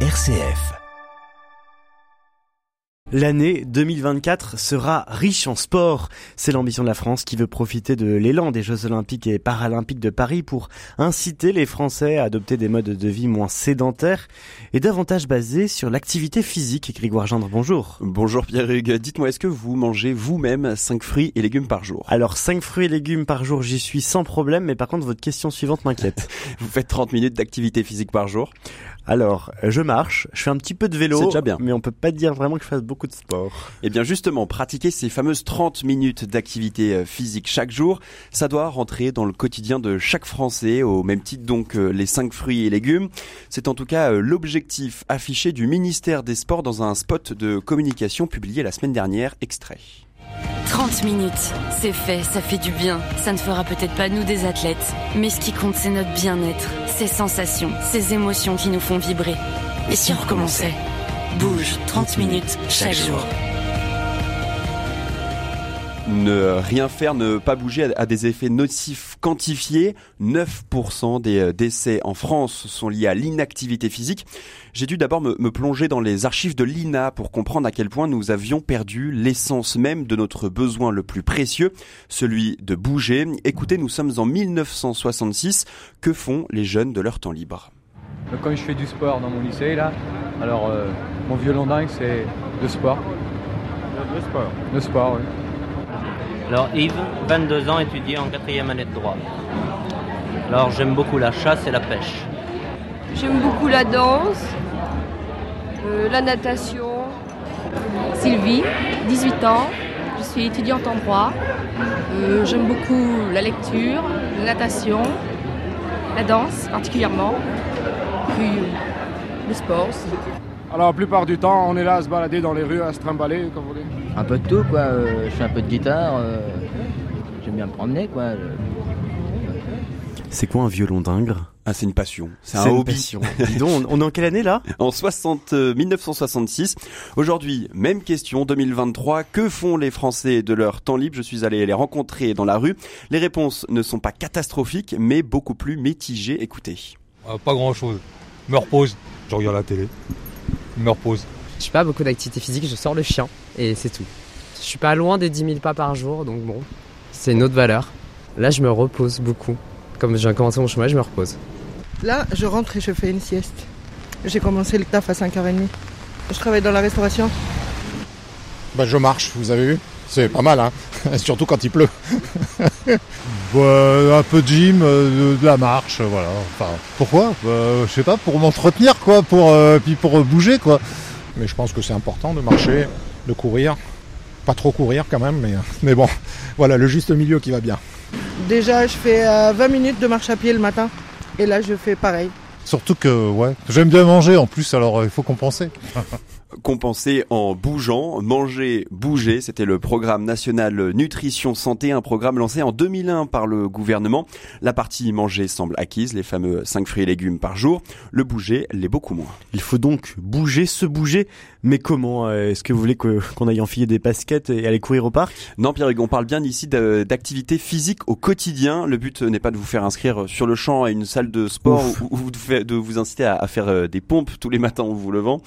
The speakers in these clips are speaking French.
RCF. L'année 2024 sera riche en sport. C'est l'ambition de la France qui veut profiter de l'élan des Jeux Olympiques et Paralympiques de Paris pour inciter les Français à adopter des modes de vie moins sédentaires et davantage basés sur l'activité physique. Grégoire Gendre, bonjour. Bonjour Pierre-Hugues. Dites-moi, est-ce que vous mangez vous-même 5 fruits et légumes par jour? Alors 5 fruits et légumes par jour, j'y suis sans problème, mais par contre votre question suivante m'inquiète. vous faites 30 minutes d'activité physique par jour? Alors, je marche, je fais un petit peu de vélo, C'est déjà bien. mais on peut pas dire vraiment que je fasse beaucoup de sport. Eh bien justement, pratiquer ces fameuses 30 minutes d'activité euh, physique chaque jour, ça doit rentrer dans le quotidien de chaque Français, au même titre donc que les 5 fruits et légumes. C'est en tout cas euh, l'objectif affiché du ministère des Sports dans un spot de communication publié la semaine dernière, extrait. 30 minutes, c'est fait, ça fait du bien. Ça ne fera peut-être pas nous des athlètes, mais ce qui compte c'est notre bien-être, ces sensations, ces émotions qui nous font vibrer. Et si on recommençait? Bouge 30 minutes chaque jour. Ne rien faire, ne pas bouger a des effets nocifs quantifiés. 9% des euh, décès en France sont liés à l'inactivité physique. J'ai dû d'abord me, me, plonger dans les archives de l'INA pour comprendre à quel point nous avions perdu l'essence même de notre besoin le plus précieux, celui de bouger. Écoutez, nous sommes en 1966. Que font les jeunes de leur temps libre? Quand je fais du sport dans mon lycée, là, alors euh, mon violon dingue, c'est le sport. Le sport Le sport, oui. Alors Yves, 22 ans, étudié en quatrième année de droit. Alors j'aime beaucoup la chasse et la pêche. J'aime beaucoup la danse, euh, la natation. Sylvie, 18 ans, je suis étudiante en droit. Euh, j'aime beaucoup la lecture, la natation, la danse particulièrement, puis le sport aussi. Alors la plupart du temps, on est là à se balader dans les rues, à se trimballer, comme vous dites. Un peu de tout, quoi. Euh, je fais un peu de guitare. Euh, J'aime bien me promener, quoi. C'est quoi un violon d'ingre ah, c'est une passion. C'est un hobby. Passion. Dis donc, on, on est en quelle année là En 60, euh, 1966. Aujourd'hui, même question, 2023. Que font les Français de leur temps libre? Je suis allé les rencontrer dans la rue. Les réponses ne sont pas catastrophiques, mais beaucoup plus mitigées. Écoutez. Euh, pas grand chose. Me repose. Je regarde la télé. Me repose. Je fais pas beaucoup d'activité physique, je sors le chien et c'est tout. Je suis pas loin des 10 000 pas par jour, donc bon, c'est une autre valeur. Là, je me repose beaucoup. Comme j'ai commencé mon chemin, je me repose. Là, je rentre et je fais une sieste. J'ai commencé le taf à 5h30. Je travaille dans la restauration. Bah, je marche, vous avez vu C'est pas mal, hein surtout quand il pleut. bah, un peu de gym, euh, de, de, la marche, voilà. Enfin, pourquoi? Bah, Je sais pas, pour m'entretenir, quoi, pour euh, puis pour bouger, quoi. Mais je pense que c'est important de marcher, de courir. Pas trop courir quand même, mais, mais bon, voilà, le juste milieu qui va bien. Déjà, je fais euh, 20 minutes de marche à pied le matin. Et là, je fais pareil. Surtout que, ouais, j'aime bien manger en plus, alors il faut compenser. compenser en bougeant, manger, bouger. C'était le programme national nutrition santé, un programme lancé en 2001 par le gouvernement. La partie manger semble acquise, les fameux 5 fruits et légumes par jour. Le bouger l'est beaucoup moins. Il faut donc bouger, se bouger. Mais comment Est-ce que vous voulez qu'on qu aille enfiler des baskets et aller courir au parc? Non, Pierre, on parle bien ici d'activité physique au quotidien. Le but n'est pas de vous faire inscrire sur le champ à une salle de sport ou, ou de vous inciter à, à faire des pompes tous les matins en vous levant.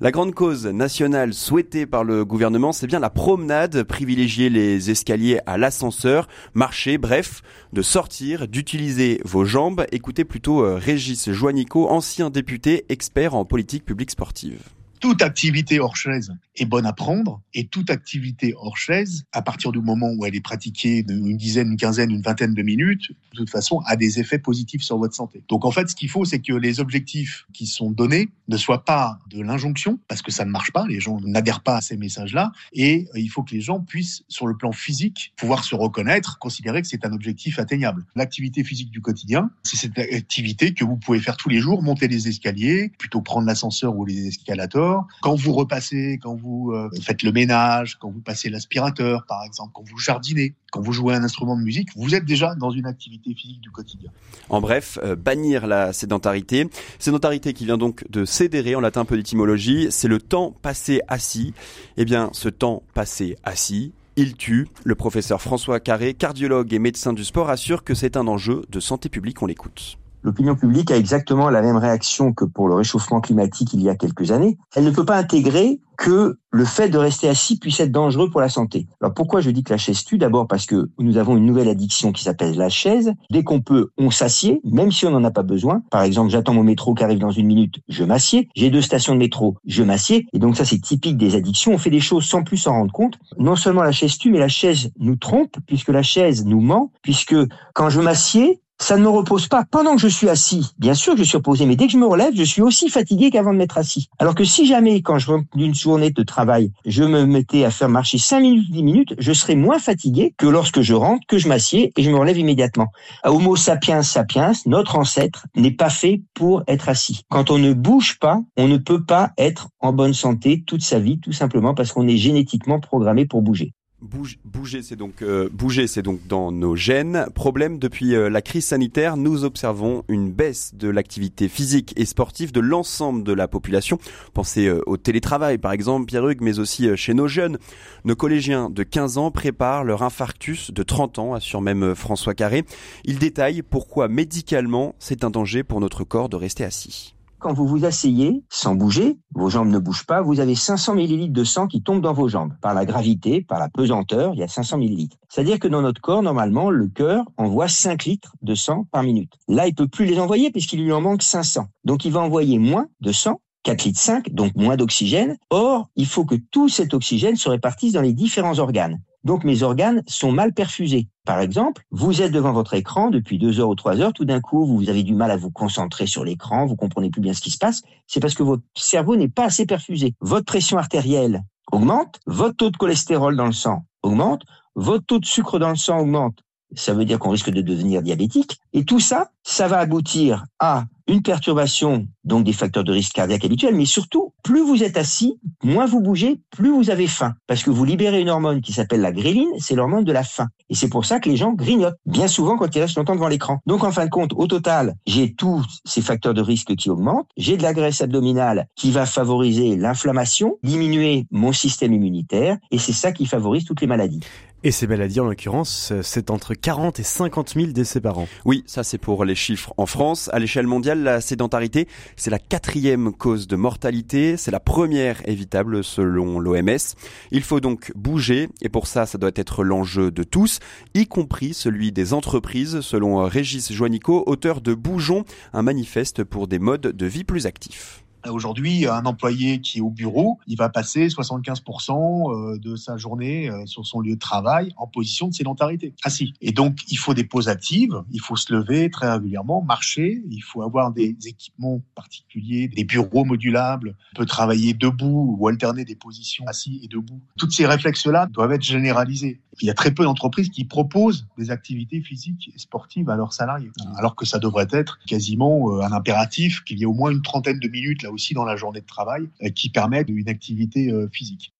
La grande cause nationale souhaitée par le gouvernement, c'est bien la promenade, privilégier les escaliers à l'ascenseur, marcher, bref, de sortir, d'utiliser vos jambes. Écoutez plutôt Régis Joannico, ancien député, expert en politique publique sportive. Toute activité hors chaise est bonne à prendre et toute activité hors chaise, à partir du moment où elle est pratiquée une dizaine, une quinzaine, une vingtaine de minutes, de toute façon, a des effets positifs sur votre santé. Donc en fait, ce qu'il faut, c'est que les objectifs qui sont donnés ne soient pas de l'injonction, parce que ça ne marche pas, les gens n'adhèrent pas à ces messages-là, et il faut que les gens puissent, sur le plan physique, pouvoir se reconnaître, considérer que c'est un objectif atteignable. L'activité physique du quotidien, c'est cette activité que vous pouvez faire tous les jours, monter les escaliers, plutôt prendre l'ascenseur ou les escalators, quand vous repassez, quand vous euh, faites le ménage, quand vous passez l'aspirateur, par exemple, quand vous jardinez, quand vous jouez un instrument de musique, vous êtes déjà dans une activité physique du quotidien. En bref, euh, bannir la sédentarité. Sédentarité qui vient donc de sédérer, en latin un peu d'étymologie, c'est le temps passé assis. Eh bien, ce temps passé assis, il tue. Le professeur François Carré, cardiologue et médecin du sport, assure que c'est un enjeu de santé publique. On l'écoute. L'opinion publique a exactement la même réaction que pour le réchauffement climatique il y a quelques années. Elle ne peut pas intégrer que le fait de rester assis puisse être dangereux pour la santé. Alors pourquoi je dis que la chaise tue? D'abord parce que nous avons une nouvelle addiction qui s'appelle la chaise. Dès qu'on peut, on s'assied, même si on n'en a pas besoin. Par exemple, j'attends mon métro qui arrive dans une minute, je m'assieds. J'ai deux stations de métro, je m'assieds. Et donc ça, c'est typique des addictions. On fait des choses sans plus s'en rendre compte. Non seulement la chaise tue, mais la chaise nous trompe, puisque la chaise nous ment, puisque quand je m'assieds, ça ne me repose pas pendant que je suis assis. Bien sûr que je suis reposé, mais dès que je me relève, je suis aussi fatigué qu'avant de m'être assis. Alors que si jamais, quand je rentre d'une journée de travail, je me mettais à faire marcher 5 minutes, 10 minutes, je serais moins fatigué que lorsque je rentre, que je m'assieds et je me relève immédiatement. Homo sapiens sapiens, notre ancêtre, n'est pas fait pour être assis. Quand on ne bouge pas, on ne peut pas être en bonne santé toute sa vie, tout simplement parce qu'on est génétiquement programmé pour bouger. Bouger, c'est donc euh, bouger, c'est donc dans nos gènes. Problème depuis euh, la crise sanitaire, nous observons une baisse de l'activité physique et sportive de l'ensemble de la population. Pensez euh, au télétravail, par exemple, Pierre Hugues, mais aussi chez nos jeunes. Nos collégiens de 15 ans préparent leur infarctus de 30 ans, assure même François Carré. Il détaille pourquoi médicalement c'est un danger pour notre corps de rester assis. Quand vous vous asseyez, sans bouger, vos jambes ne bougent pas, vous avez 500 millilitres de sang qui tombent dans vos jambes. Par la gravité, par la pesanteur, il y a 500 millilitres. C'est-à-dire que dans notre corps, normalement, le cœur envoie 5 litres de sang par minute. Là, il peut plus les envoyer puisqu'il lui en manque 500. Donc, il va envoyer moins de sang 4 litres 5, donc moins d'oxygène. Or, il faut que tout cet oxygène se répartisse dans les différents organes. Donc mes organes sont mal perfusés. Par exemple, vous êtes devant votre écran depuis deux heures ou trois heures, tout d'un coup, vous avez du mal à vous concentrer sur l'écran, vous comprenez plus bien ce qui se passe. C'est parce que votre cerveau n'est pas assez perfusé. Votre pression artérielle augmente, votre taux de cholestérol dans le sang augmente, votre taux de sucre dans le sang augmente. Ça veut dire qu'on risque de devenir diabétique. Et tout ça, ça va aboutir à une perturbation donc des facteurs de risque cardiaque habituels, mais surtout, plus vous êtes assis, moins vous bougez, plus vous avez faim. Parce que vous libérez une hormone qui s'appelle la gréline, c'est l'hormone de la faim. Et c'est pour ça que les gens grignotent, bien souvent quand ils restent longtemps devant l'écran. Donc en fin de compte, au total, j'ai tous ces facteurs de risque qui augmentent, j'ai de la graisse abdominale qui va favoriser l'inflammation, diminuer mon système immunitaire, et c'est ça qui favorise toutes les maladies. Et ces maladies, en l'occurrence, c'est entre 40 et 50 000 décès par an. Oui, ça c'est pour les chiffres en France. À l'échelle mondiale, la sédentarité, c'est la quatrième cause de mortalité. C'est la première évitable selon l'OMS. Il faut donc bouger et pour ça, ça doit être l'enjeu de tous, y compris celui des entreprises, selon Régis Joannico, auteur de Bougeons, un manifeste pour des modes de vie plus actifs. Aujourd'hui, un employé qui est au bureau, il va passer 75% euh, de sa journée euh, sur son lieu de travail en position de sédentarité, assis. Et donc, il faut des pauses actives, il faut se lever très régulièrement, marcher, il faut avoir des équipements particuliers, des bureaux modulables, on peut travailler debout ou alterner des positions assis et debout. Toutes ces réflexes-là doivent être généralisés. Il y a très peu d'entreprises qui proposent des activités physiques et sportives à leurs salariés, alors que ça devrait être quasiment euh, un impératif qu'il y ait au moins une trentaine de minutes là aussi dans la journée de travail euh, qui permettent une activité euh, physique.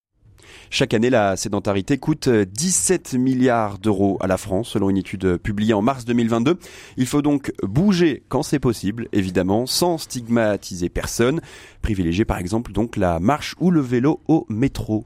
Chaque année, la sédentarité coûte 17 milliards d'euros à la France, selon une étude publiée en mars 2022. Il faut donc bouger quand c'est possible, évidemment, sans stigmatiser personne. Privilégier par exemple donc la marche ou le vélo au métro.